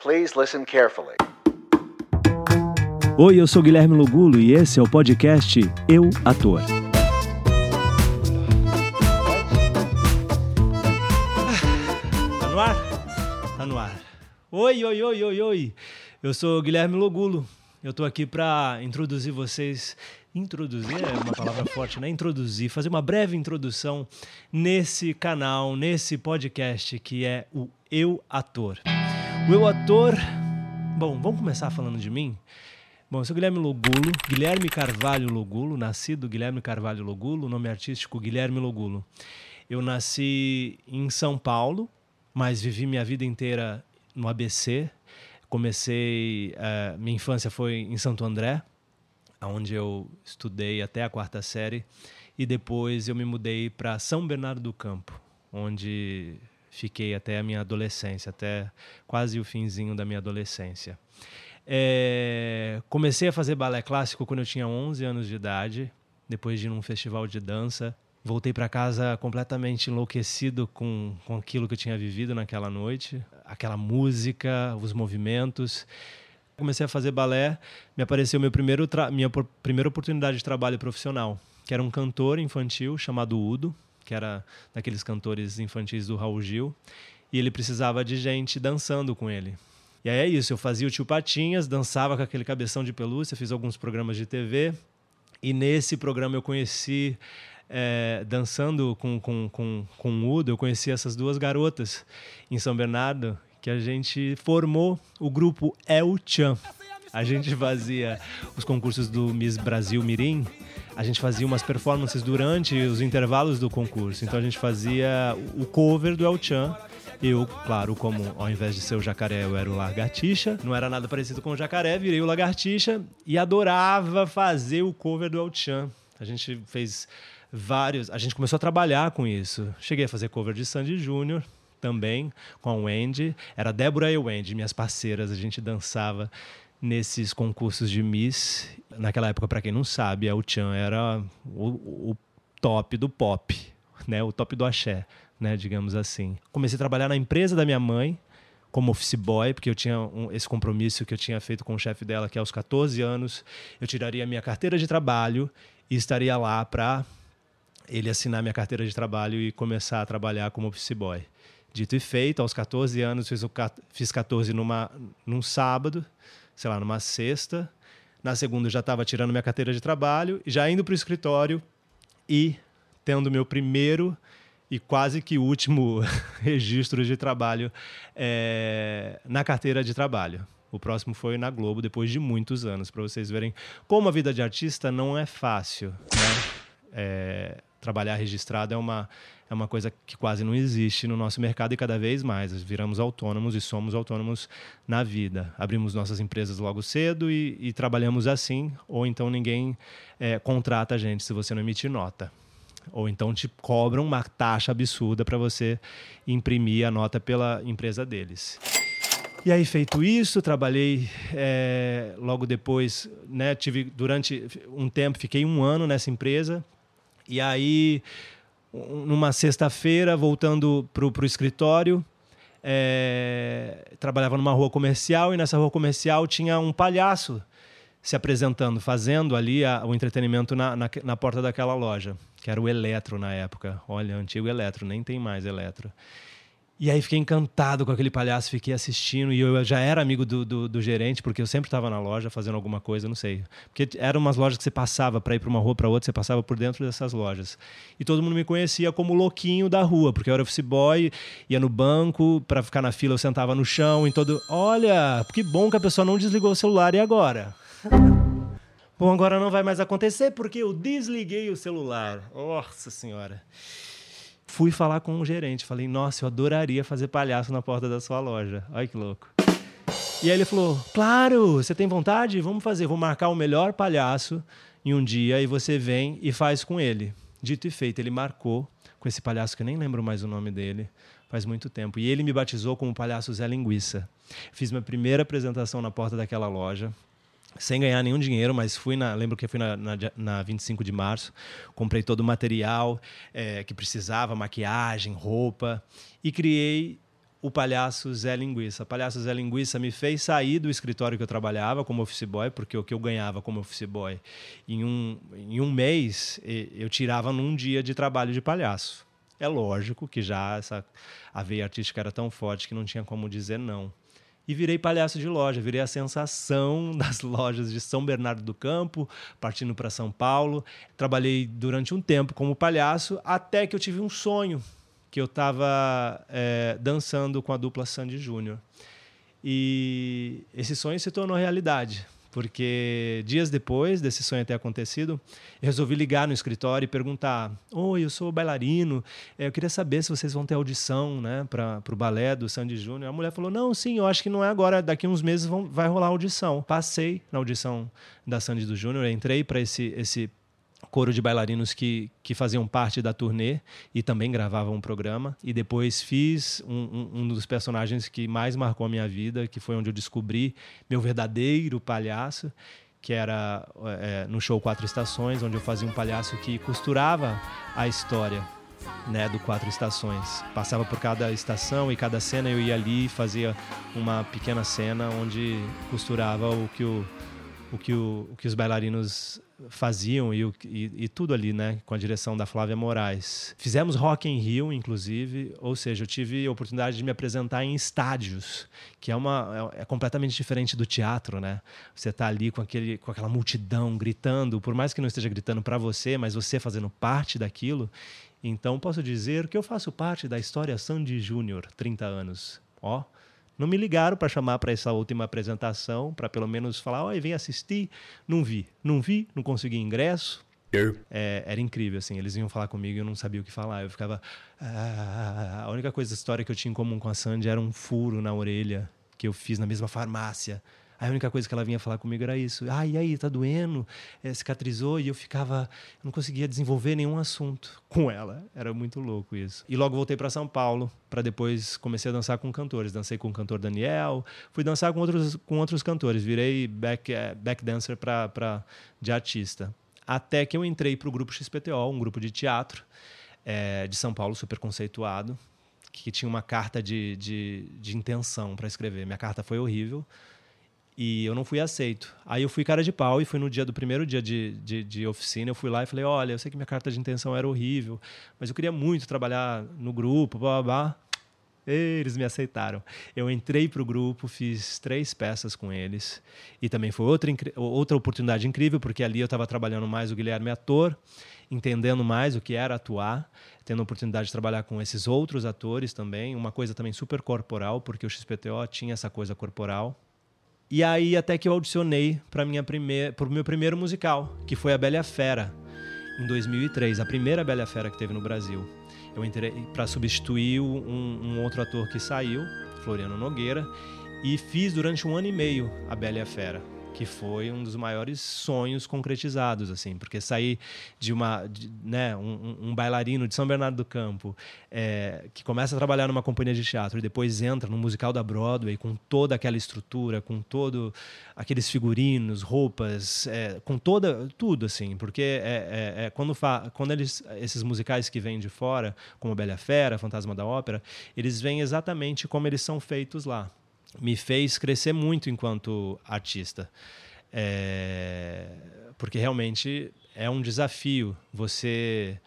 Please listen carefully. Oi, eu sou Guilherme Logulo e esse é o podcast Eu Ator. Tá no ar? Tá no ar. Oi, oi, oi, oi, oi. Eu sou Guilherme Logulo. Eu tô aqui para introduzir vocês. Introduzir é uma palavra forte, né? Introduzir, fazer uma breve introdução nesse canal, nesse podcast que é o Eu Ator. O Eu Ator. Bom, vamos começar falando de mim? Bom, eu sou Guilherme Logulo, Guilherme Carvalho Logulo, nascido Guilherme Carvalho Logulo, nome artístico Guilherme Logulo. Eu nasci em São Paulo, mas vivi minha vida inteira no ABC. Comecei, uh, minha infância foi em Santo André, onde eu estudei até a quarta série, e depois eu me mudei para São Bernardo do Campo, onde fiquei até a minha adolescência, até quase o finzinho da minha adolescência. É, comecei a fazer balé clássico quando eu tinha 11 anos de idade, depois de ir num festival de dança. Voltei para casa completamente enlouquecido com, com aquilo que eu tinha vivido naquela noite, aquela música, os movimentos. Comecei a fazer balé, me apareceu meu primeiro minha primeira oportunidade de trabalho profissional, que era um cantor infantil chamado Udo, que era daqueles cantores infantis do Raul Gil, e ele precisava de gente dançando com ele. E aí é isso, eu fazia o tio Patinhas, dançava com aquele cabeção de pelúcia, fiz alguns programas de TV. E nesse programa eu conheci, é, dançando com, com, com, com o Udo, eu conheci essas duas garotas em São Bernardo, que a gente formou o grupo El Chan. A gente fazia os concursos do Miss Brasil Mirim, a gente fazia umas performances durante os intervalos do concurso. Então a gente fazia o cover do El Chan eu, claro, como ao invés de ser o jacaré, eu era o lagartixa, não era nada parecido com o jacaré, virei o lagartixa e adorava fazer o cover do El Chan. A gente fez vários, a gente começou a trabalhar com isso. Cheguei a fazer cover de Sandy Júnior também, com a Wendy. Era Débora e Wendy, minhas parceiras, a gente dançava nesses concursos de Miss. Naquela época, para quem não sabe, El Chan era o, o top do pop, né? o top do axé né, digamos assim. Comecei a trabalhar na empresa da minha mãe, como office boy, porque eu tinha um, esse compromisso que eu tinha feito com o chefe dela, que aos 14 anos eu tiraria minha carteira de trabalho e estaria lá para ele assinar minha carteira de trabalho e começar a trabalhar como office boy. Dito e feito, aos 14 anos fiz, o, fiz 14 numa, num sábado, sei lá, numa sexta. Na segunda eu já estava tirando minha carteira de trabalho, já indo para o escritório e tendo meu primeiro e quase que último registro de trabalho é, na carteira de trabalho. O próximo foi na Globo, depois de muitos anos, para vocês verem como a vida de artista não é fácil. Né? É, trabalhar registrado é uma, é uma coisa que quase não existe no nosso mercado e cada vez mais. Viramos autônomos e somos autônomos na vida. Abrimos nossas empresas logo cedo e, e trabalhamos assim, ou então ninguém é, contrata a gente se você não emitir nota ou então te cobram uma taxa absurda para você imprimir a nota pela empresa deles. E aí, feito isso, trabalhei é, logo depois, né, tive durante um tempo, fiquei um ano nessa empresa, e aí, numa sexta-feira, voltando para o escritório, é, trabalhava numa rua comercial, e nessa rua comercial tinha um palhaço se apresentando, fazendo ali a, o entretenimento na, na, na, porta daquela loja, que era o Eletro na época. Olha, antigo Eletro, nem tem mais Eletro. E aí fiquei encantado com aquele palhaço, fiquei assistindo, e eu já era amigo do, do, do gerente, porque eu sempre estava na loja fazendo alguma coisa, não sei. Porque eram umas lojas que você passava para ir para uma rua para outra, você passava por dentro dessas lojas. E todo mundo me conhecia como louquinho da rua, porque eu era office boy, ia no banco, para ficar na fila eu sentava no chão, em todo. Olha, que bom que a pessoa não desligou o celular, e agora? Bom, agora não vai mais acontecer porque eu desliguei o celular. Nossa Senhora. Fui falar com o gerente. Falei, nossa, eu adoraria fazer palhaço na porta da sua loja. Olha que louco. E aí ele falou: Claro, você tem vontade? Vamos fazer. Vou marcar o melhor palhaço em um dia e você vem e faz com ele. Dito e feito, ele marcou com esse palhaço que eu nem lembro mais o nome dele, faz muito tempo. E ele me batizou como palhaço Zé Linguiça. Fiz minha primeira apresentação na porta daquela loja sem ganhar nenhum dinheiro, mas fui na, lembro que fui na, na, na 25 de março, comprei todo o material é, que precisava, maquiagem, roupa, e criei o Palhaço Zé Linguiça. O Palhaço Zé Linguiça me fez sair do escritório que eu trabalhava como office boy, porque o que eu ganhava como office boy em um, em um mês eu tirava num dia de trabalho de palhaço. É lógico que já essa, a veia artística era tão forte que não tinha como dizer não. E virei palhaço de loja, virei a sensação das lojas de São Bernardo do Campo, partindo para São Paulo. Trabalhei durante um tempo como palhaço, até que eu tive um sonho que eu estava é, dançando com a dupla Sandy Júnior. E esse sonho se tornou realidade, porque dias depois desse sonho ter acontecido, eu resolvi ligar no escritório e perguntar: Oi, eu sou bailarino, é, eu queria saber se vocês vão ter audição né, para o balé do Sandy Júnior. A mulher falou: Não, sim, eu acho que não é agora, daqui uns meses vão, vai rolar audição. Passei na audição da Sandy do Júnior, entrei para esse, esse coro de bailarinos que, que faziam parte da turnê e também gravavam um programa. E depois fiz um, um, um, dos personagens que mais marcou a minha vida, que foi onde eu descobri meu verdadeiro palhaço, que era é, no show Quatro Estações, onde eu fazia um palhaço que costurava a história né, do Quatro Estações. Passava por cada estação e cada cena eu ia ali e fazia uma pequena cena onde costurava o que o o que, o, o que os bailarinos faziam e, e, e, tudo ali, né, com a direção da Flávia Moraes. Fizemos Rock in Rio, inclusive, ou seja, eu tive a oportunidade de me apresentar em estádios, que é uma é, é completamente diferente do teatro, né? Você está ali com aquele com aquela multidão gritando, por mais que não esteja gritando para você, mas você fazendo parte daquilo. Então posso dizer que eu faço parte da história Sandy Júnior, 30 anos. Ó, não me ligaram para chamar para essa última apresentação, para pelo menos falar, oi, vem assistir. Não vi, não vi, não consegui ingresso. É, era incrível, assim. Eles iam falar comigo e eu não sabia o que falar. Eu ficava. Ah, a única coisa, a história que eu tinha em comum com a Sandy era um furo na orelha que eu fiz na mesma farmácia. A única coisa que ela vinha falar comigo era isso. Ah, e aí, tá doendo? É, cicatrizou? E eu ficava. Não conseguia desenvolver nenhum assunto com ela. Era muito louco isso. E logo voltei para São Paulo, para depois comecei a dançar com cantores. Dancei com o cantor Daniel, fui dançar com outros, com outros cantores. Virei back, é, back dancer pra, pra, de artista. Até que eu entrei para o grupo XPTO, um grupo de teatro é, de São Paulo, super conceituado, que tinha uma carta de, de, de intenção para escrever. Minha carta foi horrível e eu não fui aceito. Aí eu fui cara de pau e fui no dia do primeiro dia de, de, de, oficina. Eu fui lá e falei: Olha, eu sei que minha carta de intenção era horrível, mas eu queria muito trabalhar no grupo, blá blá blá. Eles me aceitaram. Eu entrei para o grupo, fiz três peças com eles. E também foi outra, outra oportunidade incrível, porque ali eu estava trabalhando mais o Guilherme ator, entendendo mais o que era atuar, tendo a oportunidade de trabalhar com esses outros atores também. Uma coisa também super corporal, porque o XPTO tinha essa coisa corporal. E aí até que eu audicionei para minha primeira, pro meu primeiro musical, que foi a Bela Fera, em 2003, a primeira Bela Fera que teve no Brasil. Eu entrei para substituir um, um, outro ator que saiu, Floriano Nogueira, e fiz durante um ano e meio a Bela Fera que foi um dos maiores sonhos concretizados, assim, porque sair de uma, de, né, um, um, bailarino de São Bernardo do Campo é, que começa a trabalhar numa companhia de teatro e depois entra no musical da Broadway com toda aquela estrutura, com todo aqueles figurinos, roupas, é, com toda tudo, assim, porque é, é, é quando fa, quando eles esses musicais que vêm de fora, como Bela Fera, Fantasma da Ópera, eles vêm exatamente como eles são feitos lá me fez crescer muito enquanto artista. É, porque realmente é um desafio você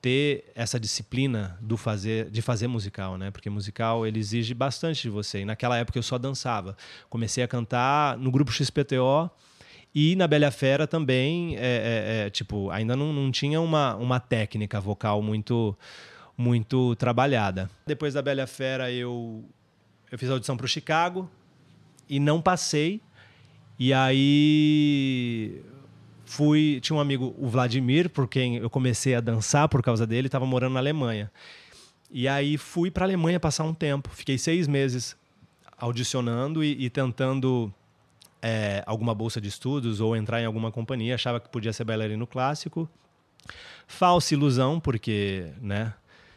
ter essa disciplina do fazer de fazer musical, né? Porque musical ele exige bastante de você. E naquela época eu só dançava. Comecei a cantar no grupo XPTO e na Bela Fera também, é, é, é, tipo, ainda não, não tinha uma, uma técnica vocal muito muito trabalhada. Depois da Bela Fera eu eu fiz audição para o Chicago e não passei. E aí fui, tinha um amigo, o Vladimir, por quem eu comecei a dançar por causa dele, estava morando na Alemanha. E aí fui para a Alemanha passar um tempo. Fiquei seis meses audicionando e, e tentando é, alguma bolsa de estudos ou entrar em alguma companhia. Achava que podia ser bailarino clássico. Falsa ilusão, porque né,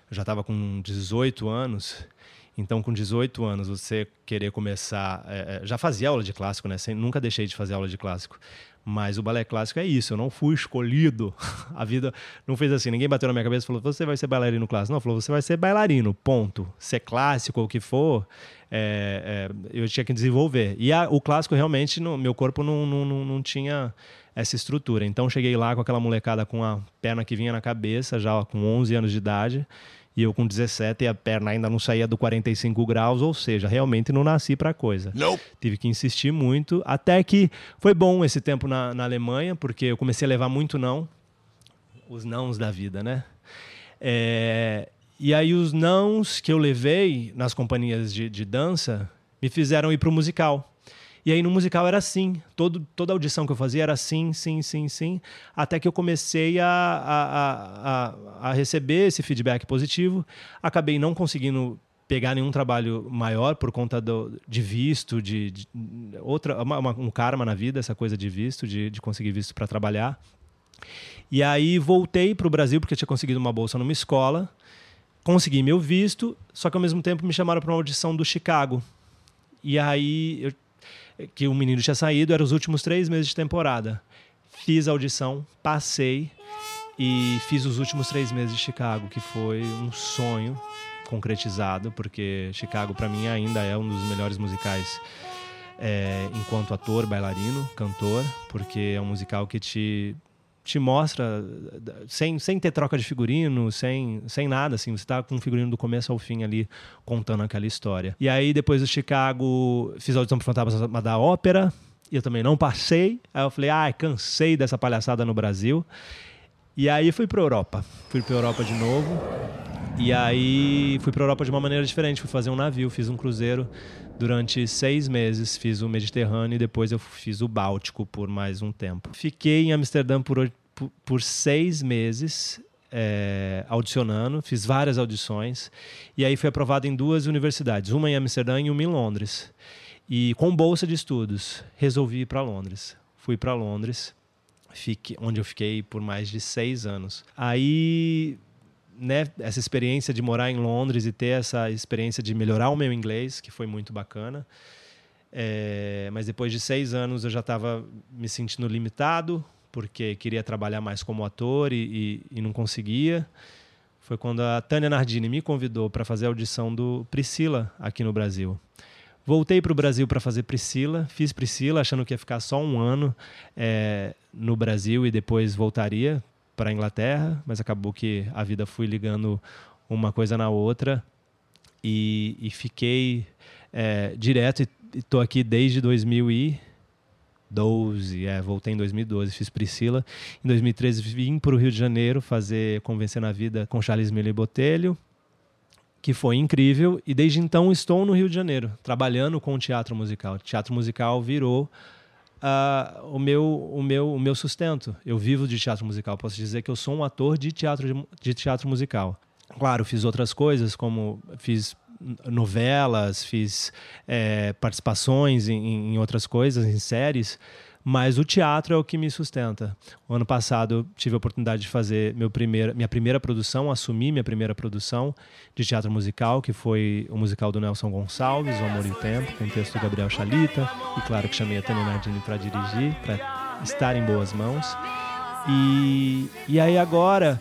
eu já estava com 18 anos Então, com 18 anos, você querer começar. É, já fazia aula de clássico, né? Sem, nunca deixei de fazer aula de clássico. Mas o balé clássico é isso, eu não fui escolhido. A vida não fez assim, ninguém bateu na minha cabeça e falou: você vai ser bailarino clássico. Não, falou: você vai ser bailarino, ponto. Ser clássico ou o que for, é, é, eu tinha que desenvolver. E a, o clássico realmente, no, meu corpo não, não, não, não tinha essa estrutura. Então cheguei lá com aquela molecada com a perna que vinha na cabeça, já com 11 anos de idade, e eu com 17 e a perna ainda não saía do 45 graus, ou seja, realmente não nasci para coisa. Não. Tive que insistir muito, até que foi bom esse tempo na, na Alemanha, porque eu comecei a levar muito não, os nãos da vida, né? É, e aí os nãos que eu levei nas companhias de, de dança me fizeram ir para o musical. E aí no musical era assim, todo, toda audição que eu fazia era sim, sim, sim, sim, até que eu comecei a, a, a, a receber esse feedback positivo. Acabei não conseguindo pegar nenhum trabalho maior por conta do, de visto, de, de outra uma, uma, um karma na vida, essa coisa de visto, de, de conseguir visto para trabalhar. E aí voltei para o Brasil porque eu tinha conseguido uma bolsa numa escola, consegui meu visto, só que ao mesmo tempo me chamaram para uma audição do Chicago. E aí eu que o menino tinha saído, eram os últimos três meses de temporada. Fiz a audição, passei e fiz os últimos três meses de Chicago, que foi um sonho concretizado, porque Chicago para mim ainda é um dos melhores musicais é, enquanto ator, bailarino, cantor, porque é um musical que te te mostra sem, sem ter troca de figurino, sem, sem nada, assim, você tá com o figurino do começo ao fim ali contando aquela história. E aí depois do Chicago, fiz a audição pro Fantasma da Ópera, e eu também não passei. Aí eu falei: "Ah, cansei dessa palhaçada no Brasil". E aí fui para Europa. Fui para Europa de novo. E aí fui para Europa de uma maneira diferente. Fui fazer um navio, fiz um cruzeiro durante seis meses. Fiz o Mediterrâneo e depois eu fiz o Báltico por mais um tempo. Fiquei em Amsterdã por, por, seis meses. É, audicionando, fiz várias audições e aí fui aprovado em duas universidades, uma em Amsterdã e uma em Londres. E com bolsa de estudos, resolvi ir para Londres. Fui para Londres, fique, onde eu fiquei por mais de seis anos. Aí né, essa experiência de morar em Londres e ter essa experiência de melhorar o meu inglês, que foi muito bacana. É, mas depois de seis anos eu já estava me sentindo limitado, porque queria trabalhar mais como ator e, e, e não conseguia. Foi quando a Tânia Nardini me convidou para fazer a audição do Priscila aqui no Brasil. Voltei para o Brasil para fazer Priscila, fiz Priscila achando que ia ficar só um ano é, no Brasil e depois voltaria para a Inglaterra, mas acabou que a vida foi ligando uma coisa na outra e, e fiquei é, direto e estou aqui desde 2012, é, voltei em 2012, fiz Priscila. Em 2013 vim para o Rio de Janeiro fazer Convencer na Vida com Charles Miller Botelho, que foi incrível, e desde então estou no Rio de Janeiro, trabalhando com teatro musical. Teatro musical virou uh, o, meu, o, meu, o meu sustento. Eu vivo de teatro musical. Posso dizer que eu sou um ator de teatro, de, de teatro musical. Claro, fiz outras coisas, como fiz novelas, fiz é, participações em, em outras coisas, em séries, mas o teatro é o que me sustenta. O ano passado tive a oportunidade de fazer meu primeira, minha primeira produção, assumir minha primeira produção de teatro musical, que foi o musical do Nelson Gonçalves, O Amor e o Tempo, com o texto do Gabriel Chalita, e claro que chamei a Tânia Nardini para dirigir, para estar em boas mãos. E, e aí agora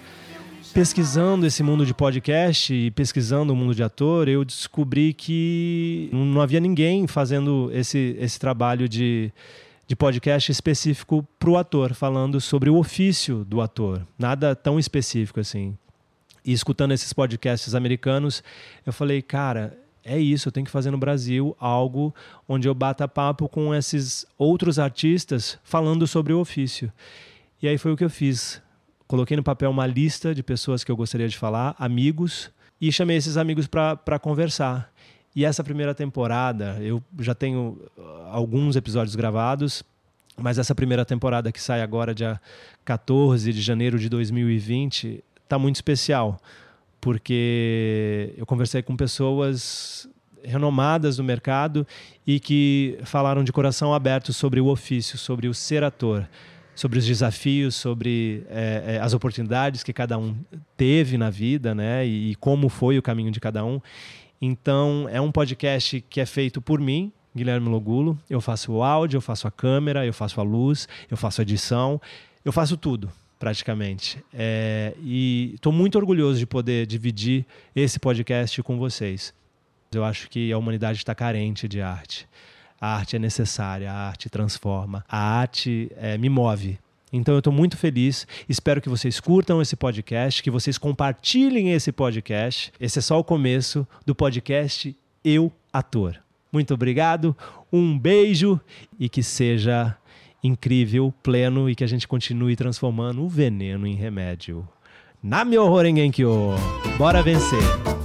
pesquisando esse mundo de podcast e pesquisando o mundo de ator, eu descobri que não havia ninguém fazendo esse, esse trabalho de de podcast específico para o ator, falando sobre o ofício do ator. Nada tão específico assim. E escutando esses podcasts americanos, eu falei, cara, é isso, eu tenho que fazer no Brasil algo onde eu bata papo com esses outros artistas falando sobre o ofício. E aí foi o que eu fiz. Coloquei no papel uma lista de pessoas que eu gostaria de falar, amigos, e chamei esses amigos para conversar. E essa primeira temporada, eu já tenho uh, alguns episódios gravados, mas essa primeira temporada que sai agora, dia 14 de janeiro de 2020, está muito especial, porque eu conversei com pessoas renomadas do mercado e que falaram de coração aberto sobre o ofício, sobre o ser ator, sobre os desafios, sobre é, as oportunidades que cada um teve na vida, né, e como foi o caminho de cada um. Então, é um podcast que é feito por mim, Guilherme Logulo. Eu faço o áudio, eu faço a câmera, eu faço a luz, eu faço a edição, eu faço tudo praticamente. É, e estou muito orgulhoso de poder dividir esse podcast com vocês. Eu acho que a humanidade está carente de arte. A arte é necessária, a arte transforma, a arte é, me move. Então eu estou muito feliz. Espero que vocês curtam esse podcast, que vocês compartilhem esse podcast. Esse é só o começo do podcast Eu Ator. Muito obrigado, um beijo e que seja incrível, pleno e que a gente continue transformando o veneno em remédio. Na meu Horengenkyo. Bora vencer!